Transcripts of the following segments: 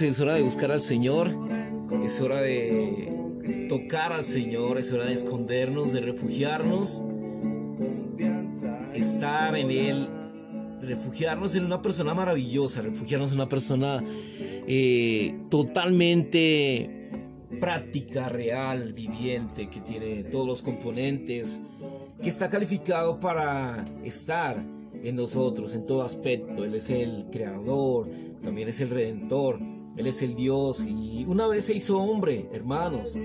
Es hora de buscar al Señor, es hora de tocar al Señor, es hora de escondernos, de refugiarnos, estar en Él, refugiarnos en una persona maravillosa, refugiarnos en una persona eh, totalmente práctica, real, viviente, que tiene todos los componentes, que está calificado para estar en nosotros en todo aspecto. Él es el creador, también es el redentor, Él es el Dios y una vez se hizo hombre, hermanos.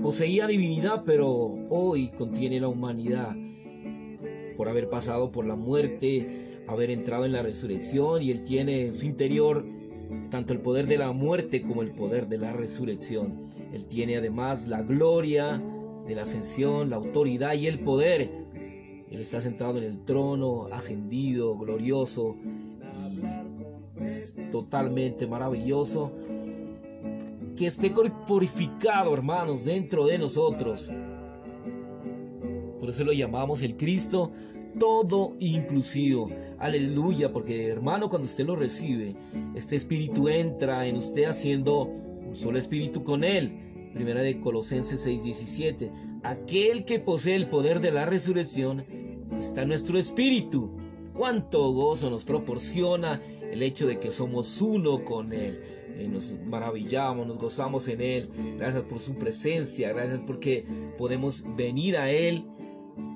Poseía divinidad, pero hoy contiene la humanidad por haber pasado por la muerte, haber entrado en la resurrección y Él tiene en su interior tanto el poder de la muerte como el poder de la resurrección. Él tiene además la gloria de la ascensión, la autoridad y el poder. Él está sentado en el trono, ascendido, glorioso totalmente maravilloso. Que esté purificado, hermanos, dentro de nosotros. Por eso lo llamamos el Cristo todo inclusivo. Aleluya, porque hermano, cuando usted lo recibe, este espíritu entra en usted haciendo un solo espíritu con él. Primera de Colosenses 6:17. Aquel que posee el poder de la resurrección está en nuestro espíritu. Cuánto gozo nos proporciona el hecho de que somos uno con él. Eh, nos maravillamos, nos gozamos en él. Gracias por su presencia, gracias porque podemos venir a él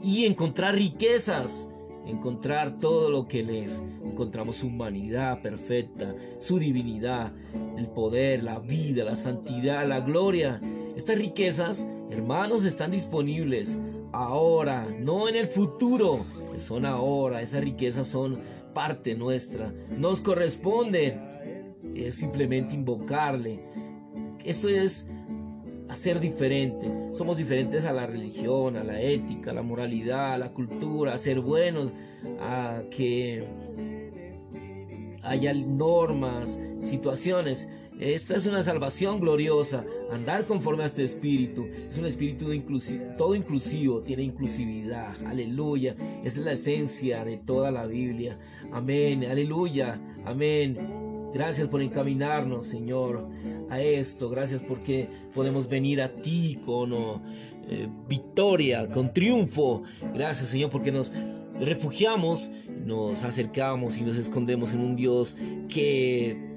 y encontrar riquezas, encontrar todo lo que Él es. Encontramos su humanidad perfecta, su divinidad, el poder, la vida, la santidad, la gloria. Estas riquezas, hermanos, están disponibles ahora, no en el futuro, son ahora. Esas riquezas son parte nuestra, nos corresponde. Es simplemente invocarle. Eso es ser diferente. Somos diferentes a la religión, a la ética, a la moralidad, a la cultura, a ser buenos, a que haya normas, situaciones. Esta es una salvación gloriosa. Andar conforme a este espíritu. Es un espíritu todo inclusivo, tiene inclusividad. Aleluya. Esa es la esencia de toda la Biblia. Amén. Aleluya. Amén. Gracias por encaminarnos, Señor, a esto. Gracias porque podemos venir a ti con oh, eh, victoria, con triunfo. Gracias, Señor, porque nos refugiamos, nos acercamos y nos escondemos en un Dios que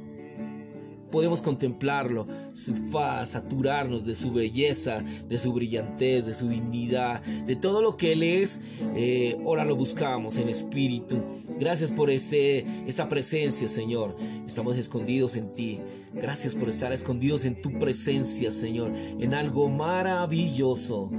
podemos contemplarlo, su faz, saturarnos de su belleza, de su brillantez, de su dignidad, de todo lo que Él es. Eh, ahora lo buscamos en espíritu. Gracias por ese, esta presencia, Señor. Estamos escondidos en ti. Gracias por estar escondidos en tu presencia, Señor, en algo maravilloso.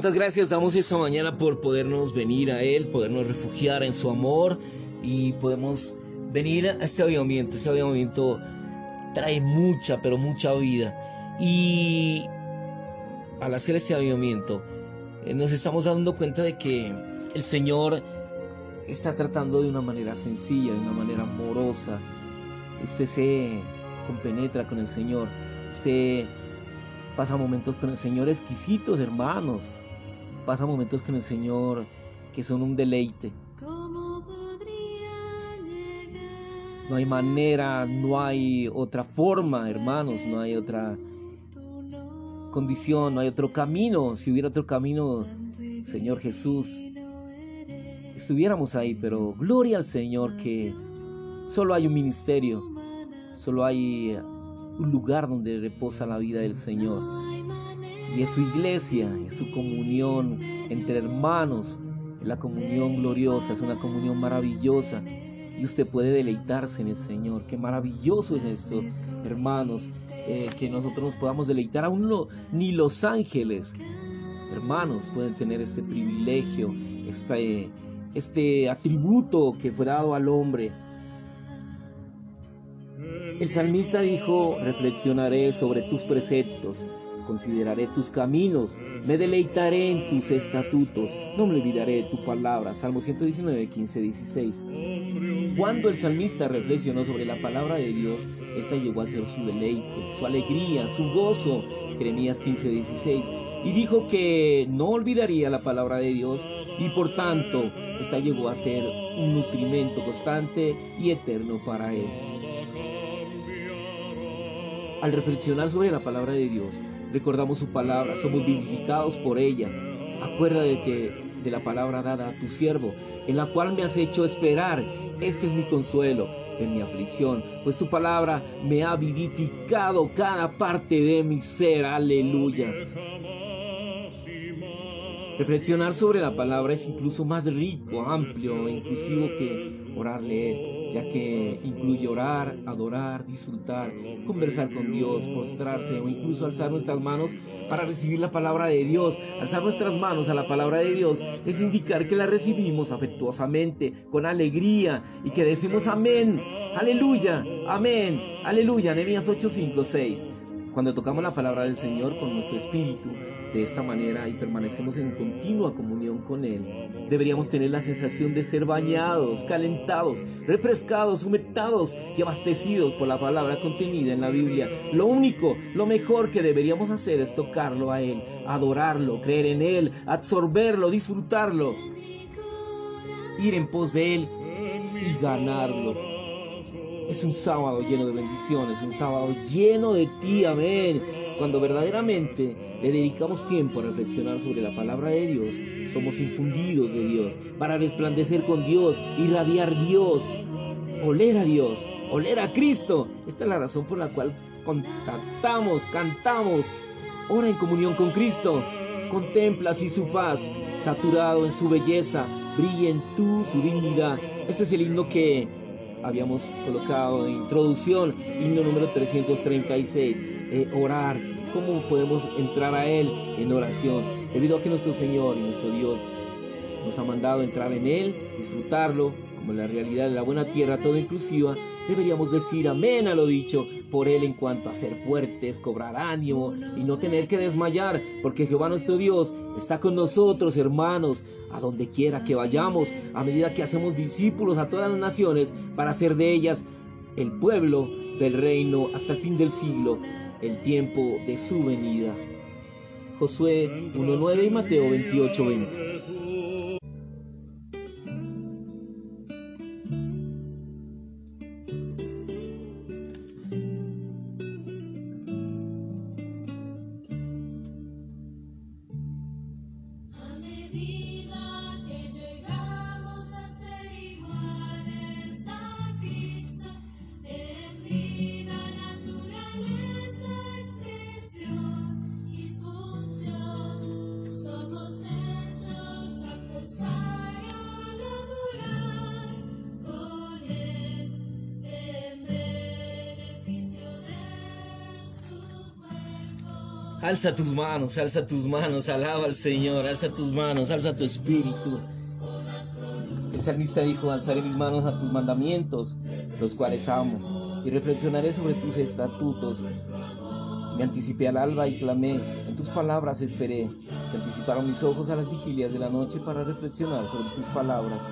Cuántas gracias damos esta mañana por podernos venir a Él, podernos refugiar en su amor y podemos venir a este avivamiento. Este avivamiento trae mucha, pero mucha vida. Y al hacer este avivamiento, eh, nos estamos dando cuenta de que el Señor está tratando de una manera sencilla, de una manera amorosa. Usted se compenetra con el Señor. Usted pasa momentos con el Señor exquisitos, hermanos. Pasa momentos con el Señor que son un deleite. No hay manera, no hay otra forma, hermanos, no hay otra condición, no hay otro camino. Si hubiera otro camino, Señor Jesús, estuviéramos ahí, pero gloria al Señor que solo hay un ministerio, solo hay un lugar donde reposa la vida del Señor. Y es su iglesia, es su comunión entre hermanos, la comunión gloriosa, es una comunión maravillosa. Y usted puede deleitarse en el Señor. Qué maravilloso es esto, hermanos, eh, que nosotros nos podamos deleitar. Aún no, ni los ángeles, hermanos, pueden tener este privilegio, este, este atributo que fue dado al hombre el salmista dijo, reflexionaré sobre tus preceptos, consideraré tus caminos, me deleitaré en tus estatutos, no me olvidaré de tu palabra. Salmo 119, 15, 16. Cuando el salmista reflexionó sobre la palabra de Dios, esta llegó a ser su deleite, su alegría, su gozo. Jeremías 15, 16. Y dijo que no olvidaría la palabra de Dios y por tanto esta llegó a ser un nutrimento constante y eterno para él. Al reflexionar sobre la palabra de Dios, recordamos su palabra, somos vivificados por ella. Acuérdate de la palabra dada a tu siervo, en la cual me has hecho esperar. Este es mi consuelo en mi aflicción, pues tu palabra me ha vivificado cada parte de mi ser. Aleluya. Reflexionar sobre la palabra es incluso más rico, amplio inclusivo que orar, leer, ya que incluye orar, adorar, disfrutar, conversar con Dios, postrarse o incluso alzar nuestras manos para recibir la palabra de Dios. Alzar nuestras manos a la palabra de Dios es indicar que la recibimos afectuosamente, con alegría y que decimos amén, aleluya, amén, aleluya, Nehemías 8, 5, 6. Cuando tocamos la palabra del Señor con nuestro espíritu, de esta manera y permanecemos en continua comunión con Él, deberíamos tener la sensación de ser bañados, calentados, refrescados, humectados y abastecidos por la palabra contenida en la Biblia. Lo único, lo mejor que deberíamos hacer es tocarlo a Él, adorarlo, creer en Él, absorberlo, disfrutarlo, ir en pos de Él y ganarlo. Es un sábado lleno de bendiciones, un sábado lleno de ti, amén. Cuando verdaderamente le dedicamos tiempo a reflexionar sobre la palabra de Dios, somos infundidos de Dios para resplandecer con Dios, irradiar Dios, oler a Dios, oler a Cristo. Esta es la razón por la cual contactamos, cantamos, ora en comunión con Cristo. Contempla así su paz, saturado en su belleza, brilla en tú su dignidad. Este es el himno que habíamos colocado en introducción, himno número 336, eh, orar, cómo podemos entrar a Él en oración, debido a que nuestro Señor y nuestro Dios nos ha mandado entrar en Él, disfrutarlo, como la realidad de la buena tierra todo inclusiva, deberíamos decir amén a lo dicho por Él en cuanto a ser fuertes, cobrar ánimo y no tener que desmayar, porque Jehová nuestro Dios está con nosotros, hermanos, a donde quiera que vayamos, a medida que hacemos discípulos a todas las naciones para hacer de ellas el pueblo del reino hasta el fin del siglo, el tiempo de su venida. Josué 1.9 y Mateo 28.20. Alza tus manos, alza tus manos, alaba al Señor, alza tus manos, alza tu espíritu. El salmista dijo, alzaré mis manos a tus mandamientos, los cuales amo, y reflexionaré sobre tus estatutos. Me anticipé al alba y clamé, en tus palabras esperé. Se anticiparon mis ojos a las vigilias de la noche para reflexionar sobre tus palabras.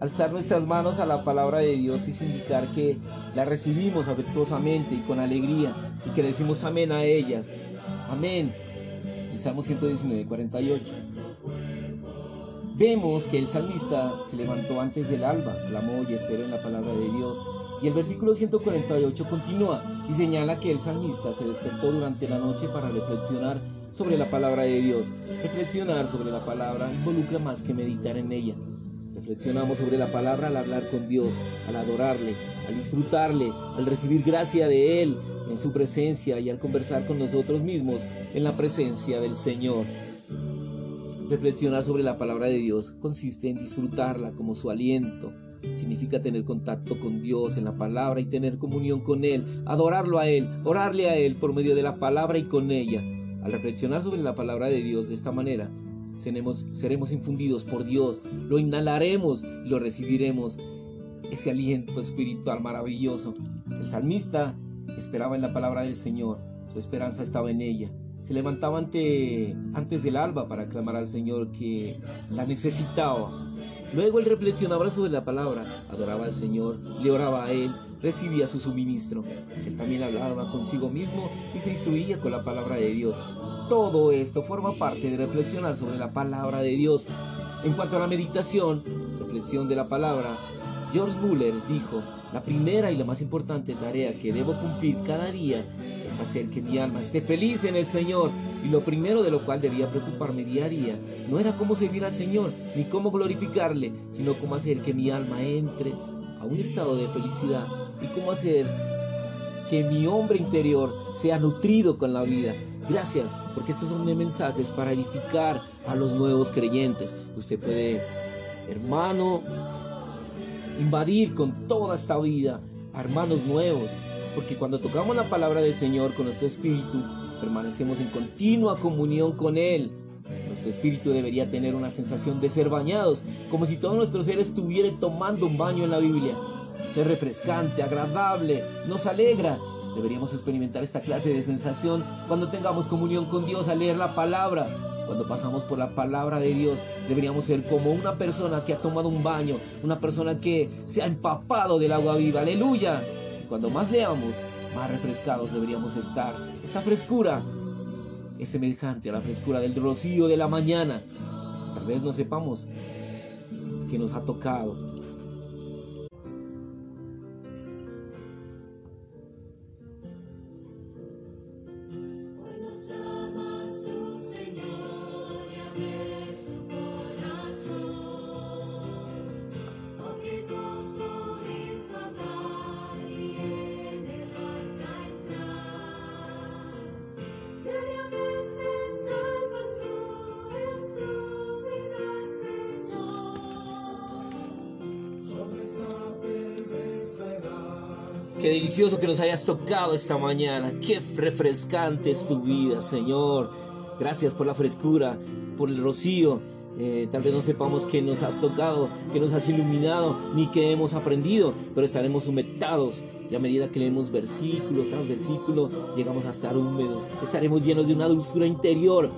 Alzar nuestras manos a la palabra de Dios es indicar que la recibimos afectuosamente y con alegría y que decimos amén a ellas. Amén. El Salmo 119, 48. Vemos que el salmista se levantó antes del alba, clamó y esperó en la palabra de Dios Y el versículo 148 continúa y señala que el salmista se despertó durante la noche para reflexionar sobre la palabra de Dios. Reflexionar sobre la palabra involucra más que meditar en ella. Reflexionamos sobre la palabra al hablar con Dios, al adorarle, al disfrutarle, al recibir gracia de Él en su presencia y al conversar con nosotros mismos en la presencia del Señor. Reflexionar sobre la palabra de Dios consiste en disfrutarla como su aliento, Significa tener contacto con Dios en la palabra y tener comunión con Él, adorarlo a Él, orarle a Él por medio de la palabra y con ella. Al reflexionar sobre la palabra de Dios de esta manera, seremos, seremos infundidos por Dios, lo inhalaremos y lo recibiremos, ese aliento espiritual maravilloso. El salmista esperaba en la palabra del Señor, su esperanza estaba en ella. Se levantaba ante, antes del alba para clamar al Señor que la necesitaba Luego él reflexionaba sobre la palabra, adoraba al Señor, le oraba a Él, recibía su suministro. Él también hablaba consigo mismo y se instruía con la palabra de Dios. Todo esto forma parte de reflexionar sobre la palabra de Dios. En cuanto a la meditación, reflexión de la palabra, George Muller dijo, la primera y la más importante tarea que debo cumplir cada día es hacer que mi alma esté feliz en el Señor. Y lo primero de lo cual debía preocuparme día a día no era cómo servir al Señor, ni cómo glorificarle, sino cómo hacer que mi alma entre a un estado de felicidad y cómo hacer que mi hombre interior sea nutrido con la vida. Gracias, porque estos son mensajes para edificar a los nuevos creyentes. Usted puede, hermano, invadir con toda esta vida a hermanos nuevos, porque cuando tocamos la palabra del Señor con nuestro espíritu, permanecemos en continua comunión con Él. Nuestro espíritu debería tener una sensación de ser bañados, como si todo nuestro ser estuviera tomando un baño en la Biblia. Esto es refrescante, agradable, nos alegra. Deberíamos experimentar esta clase de sensación cuando tengamos comunión con Dios al leer la palabra. Cuando pasamos por la palabra de Dios, deberíamos ser como una persona que ha tomado un baño, una persona que se ha empapado del agua viva. Aleluya. Cuando más leamos, más refrescados deberíamos estar. Esta frescura es semejante a la frescura del rocío de la mañana. Tal vez no sepamos que nos ha tocado Qué delicioso que nos hayas tocado esta mañana. Qué refrescante es tu vida, Señor. Gracias por la frescura, por el rocío. Eh, tal vez no sepamos que nos has tocado, que nos has iluminado, ni que hemos aprendido, pero estaremos humectados. Y a medida que leemos versículo tras versículo, llegamos a estar húmedos. Estaremos llenos de una dulzura interior.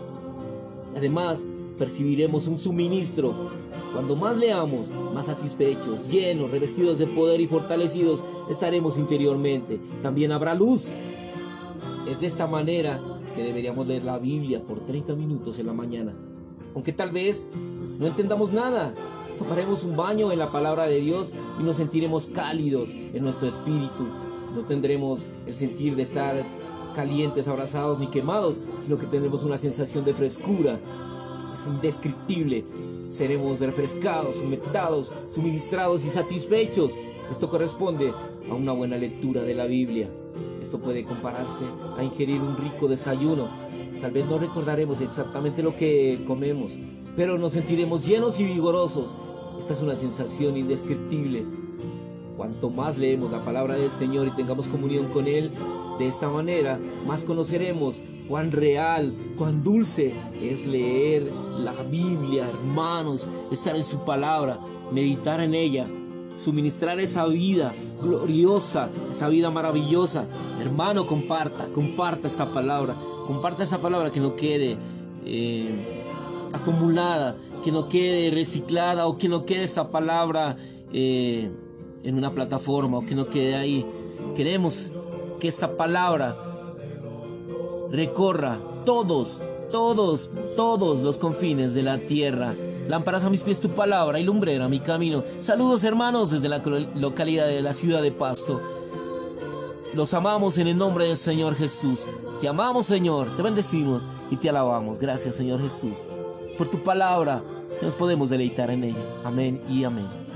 Además, percibiremos un suministro. Cuando más leamos, más satisfechos, llenos, revestidos de poder y fortalecidos estaremos interiormente. También habrá luz. Es de esta manera que deberíamos leer la Biblia por 30 minutos en la mañana. Aunque tal vez no entendamos nada, tomaremos un baño en la palabra de Dios y nos sentiremos cálidos en nuestro espíritu. No tendremos el sentir de estar calientes, abrazados ni quemados, sino que tendremos una sensación de frescura, es indescriptible. Seremos refrescados, humectados, suministrados y satisfechos. Esto corresponde a una buena lectura de la Biblia. Esto puede compararse a ingerir un rico desayuno. Tal vez no recordaremos exactamente lo que comemos, pero nos sentiremos llenos y vigorosos. Esta es una sensación indescriptible. Cuanto más leemos la palabra del Señor y tengamos comunión con Él, de esta manera más conoceremos cuán real, cuán dulce es leer la Biblia, hermanos, estar en su palabra, meditar en ella, suministrar esa vida gloriosa, esa vida maravillosa. Hermano, comparta, comparta esa palabra, comparta esa palabra que no quede eh, acumulada, que no quede reciclada o que no quede esa palabra eh, en una plataforma o que no quede ahí. Queremos que esta palabra recorra todos, todos, todos los confines de la tierra Lámparas a mis pies tu palabra y lumbrera mi camino. Saludos hermanos desde la localidad de la ciudad de Pasto. Los amamos en el nombre del Señor Jesús. Te amamos Señor, te bendecimos y te alabamos. Gracias Señor Jesús por tu palabra que nos podemos deleitar en ella. Amén y amén.